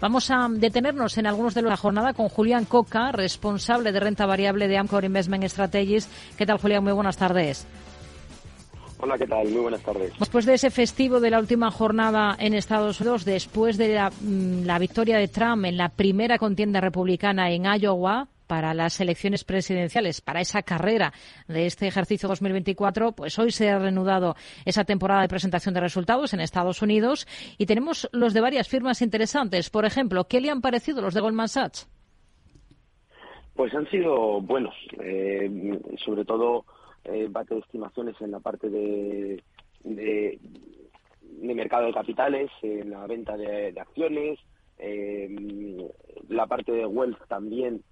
Vamos a detenernos en algunos de los de la jornada con Julián Coca, responsable de renta variable de Amcor Investment Strategies. ¿Qué tal, Julián? Muy buenas tardes. Hola, ¿qué tal? Muy buenas tardes. Después de ese festivo de la última jornada en Estados Unidos, después de la, mm, la victoria de Trump en la primera contienda republicana en Iowa, para las elecciones presidenciales, para esa carrera de este ejercicio 2024, pues hoy se ha reanudado esa temporada de presentación de resultados en Estados Unidos y tenemos los de varias firmas interesantes. Por ejemplo, ¿qué le han parecido los de Goldman Sachs? Pues han sido buenos, eh, sobre todo eh, bate de estimaciones en la parte de, mercado de capitales, en la venta de, acciones, eh, la parte de wealth también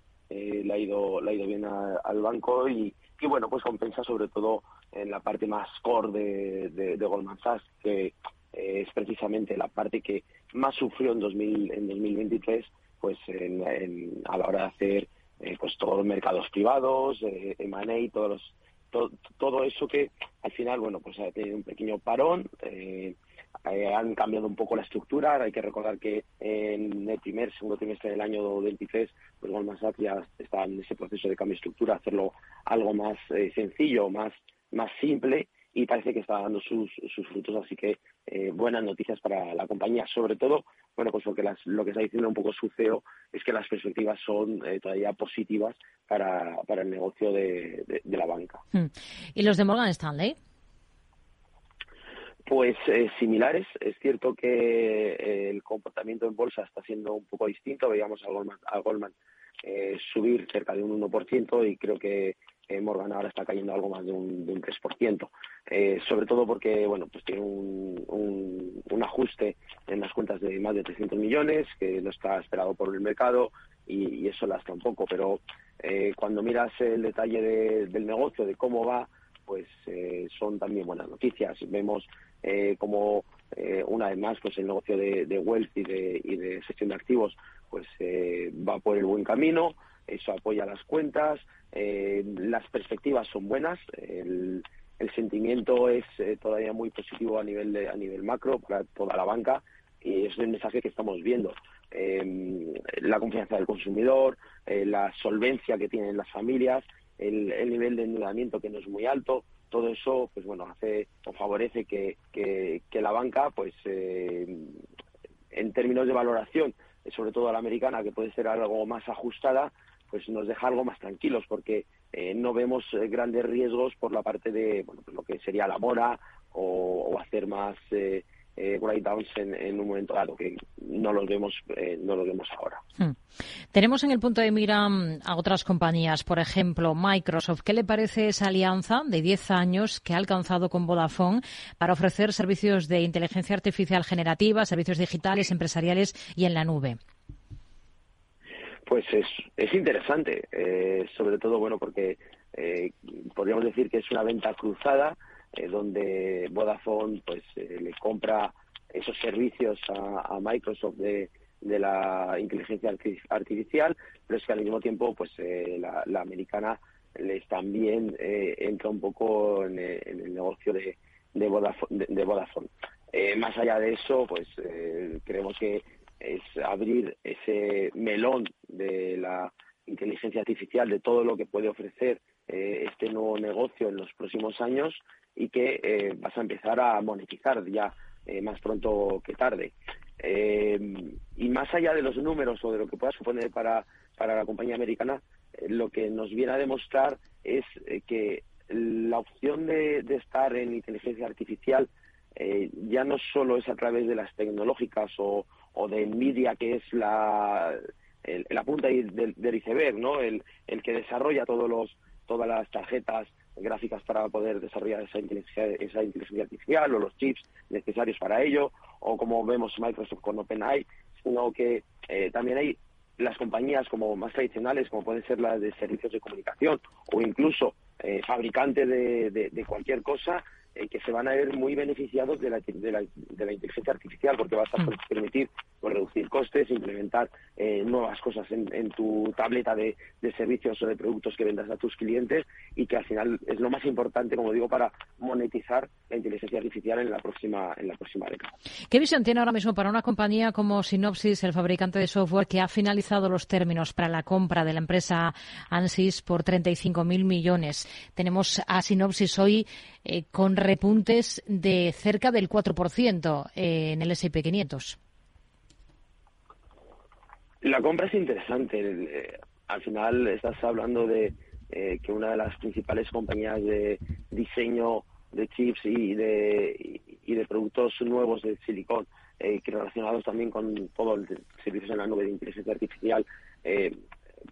le, ha ido, le ha ido bien al banco y, y, bueno, pues compensa sobre todo en la parte más core de, de, Goldman Sachs, que eh, es precisamente la parte que más sufrió en, 2000, en 2023 pues en, a la hora de hacer eh, pues todos los mercados privados, eh, M&A, todos los, todo, todo eso que al final, bueno, pues ha tenido un pequeño parón, eh, eh, han cambiado un poco la estructura. Hay que recordar que en el primer, segundo trimestre del año 23, pues Goldman Sachs ya está en ese proceso de cambio de estructura, hacerlo algo más eh, sencillo, más, más simple y parece que está dando sus, sus frutos. Así que eh, buenas noticias para la compañía. Sobre todo, bueno, pues porque las, lo que está diciendo un poco su CEO es que las perspectivas son todavía positivas para, para el negocio de, de la banca. Hmm. ¿Y los de Morgan Stanley? Pues eh, similares. Es cierto que eh, el comportamiento en bolsa está siendo un poco distinto. Veíamos a Goldman, a Goldman eh, subir cerca de un 1% y creo que Morgan ahora está cayendo algo más de un, de un 3%. sobre todo porque bueno pues tiene un, un, ajuste en las cuentas de más de 300 millones que no está esperado por el mercado y, eso lastra un poco. Pero cuando miras el detalle del negocio, de cómo va, pues son también buenas noticias. Vemos eh, como eh, una vez más pues el negocio de, wealth y de, y de gestión de activos pues eh, va por el buen camino eso apoya las cuentas las perspectivas son buenas el, sentimiento es todavía muy positivo a nivel de, a nivel macro para toda la banca y es el mensaje que estamos viendo. La confianza del consumidor la solvencia que tienen las familias el, el nivel de endeudamiento que no es muy alto todo eso pues bueno hace o favorece que, que, la banca pues eh, en términos de valoración sobre todo a la americana que puede ser algo más ajustada pues nos deja algo más tranquilos porque eh, no vemos eh, grandes riesgos por la parte de bueno pues lo que sería la mora o, hacer más eh, write-downs en, un momento dado, que no los vemos, eh, no los vemos ahora. Hmm. Tenemos en el punto de mira mm, a otras compañías, por ejemplo, Microsoft. ¿Qué le parece esa alianza de 10 años que ha alcanzado con Vodafone para ofrecer servicios de inteligencia artificial generativa, servicios digitales, empresariales y en la nube? Pues es, es interesante, eh, sobre todo, bueno, porque eh, podríamos decir que es una venta cruzada eh, donde Vodafone pues eh, le compra esos servicios a, Microsoft de, la inteligencia artificial, pero es que al mismo tiempo pues eh, la, americana les también entra un poco en, el negocio de, de Vodafone. Vodafone. más allá de eso, pues creemos que es abrir ese melón de la inteligencia artificial, de todo lo que puede ofrecer este nuevo negocio en los próximos años y que eh, vas a empezar a monetizar ya eh, más pronto que tarde. Eh, y más allá de los números o de lo que pueda suponer para, para la compañía americana, lo que nos viene a demostrar es que la opción de, estar en inteligencia artificial ya no solo es a través de las tecnológicas o, de Nvidia, que es la, la punta del, del iceberg, ¿no? El, el que desarrolla todos los, todas las tarjetas gráficas para poder desarrollar esa inteligencia, esa inteligencia artificial o los chips necesarios para ello, o como vemos Microsoft con OpenAI, sino que eh, también hay las compañías como más tradicionales, como pueden ser las de servicios de comunicación o incluso eh, fabricantes de, cualquier cosa, que se van a ver muy beneficiados de la, de la, de la inteligencia artificial porque vas a mm. permitir pues, reducir costes, implementar eh, nuevas cosas en, tu tableta de, de, servicios o de productos que vendas a tus clientes y que al final es lo más importante, como digo, para monetizar la inteligencia artificial en la próxima en la próxima década. ¿Qué visión tiene ahora mismo para una compañía como Synopsys, el fabricante de software, que ha finalizado los términos para la compra de la empresa Ansys por 35.000 millones? Tenemos a Synopsys hoy eh, con repuntes de cerca del 4% eh, en el S&P 500. La compra es interesante. Eh, al final estás hablando de eh, que una de las principales compañías de diseño de chips y de, y de productos nuevos de silicón, eh, que relacionados también con todo el servicio en la nube de inteligencia artificial, eh,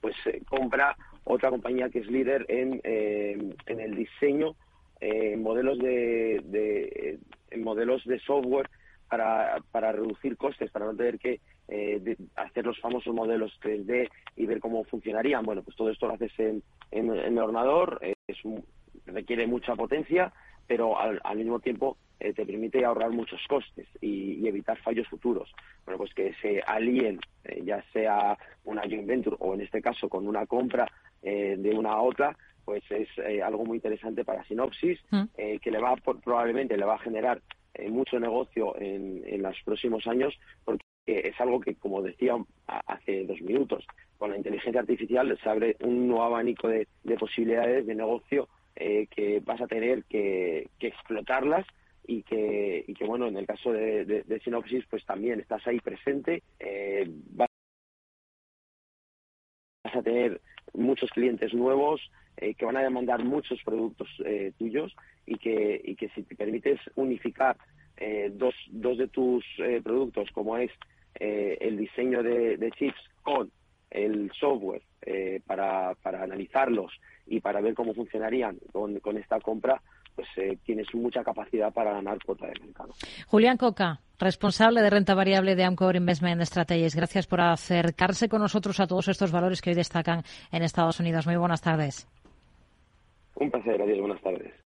pues compra otra compañía que es líder en, en el diseño en modelos de, de modelos de software para, para reducir costes, para no tener que eh, hacer los famosos modelos 3D y ver cómo funcionarían. Bueno, pues todo esto lo haces en, en, el ordenador, eh, es requiere mucha potencia, pero al, mismo tiempo eh, te permite ahorrar muchos costes y, evitar fallos futuros. Bueno, pues que se alíen, ya sea una joint venture o en este caso con una compra de una a otra, pues es algo muy interesante para Sinopsis, mm. que le va probablemente le va a generar mucho negocio en, en los próximos años, porque es algo que, como decía hace dos minutos, con la inteligencia artificial se abre un nuevo abanico de, posibilidades de negocio eh, que vas a tener que, explotarlas y que, y que, bueno, en el caso de, Sinopsis, pues también estás ahí presente, eh, vas a tener muchos clientes nuevos eh, que van a demandar muchos productos tuyos y que, y que si te permites unificar dos, dos de tus productos, como es eh, el diseño de, chips con el software eh, para, para analizarlos y para ver cómo funcionarían con, con esta compra, pues eh, tienes mucha capacidad para ganar cuota de mercado. Julián Coca, responsable de renta variable de Amcor Investment Strategies. Gracias por acercarse con nosotros a todos estos valores que hoy destacan en Estados Unidos. Muy buenas tardes. Un placer, adiós, buenas tardes.